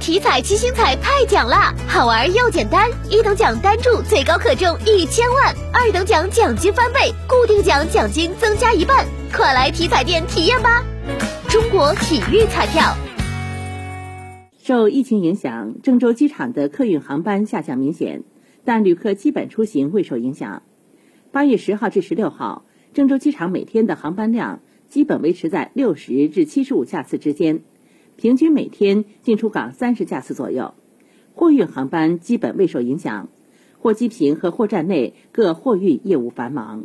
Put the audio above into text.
体彩七星彩派奖啦，好玩又简单，一等奖单注最高可中一千万，二等奖奖金翻倍，固定奖奖金增加一半，快来体彩店体验吧！中国体育彩票。受疫情影响，郑州机场的客运航班下降明显，但旅客基本出行未受影响。八月十号至十六号，郑州机场每天的航班量基本维持在六十至七十五架次之间，平均每天进出港三十架次左右。货运航班基本未受影响，货机坪和货站内各货运业务繁忙。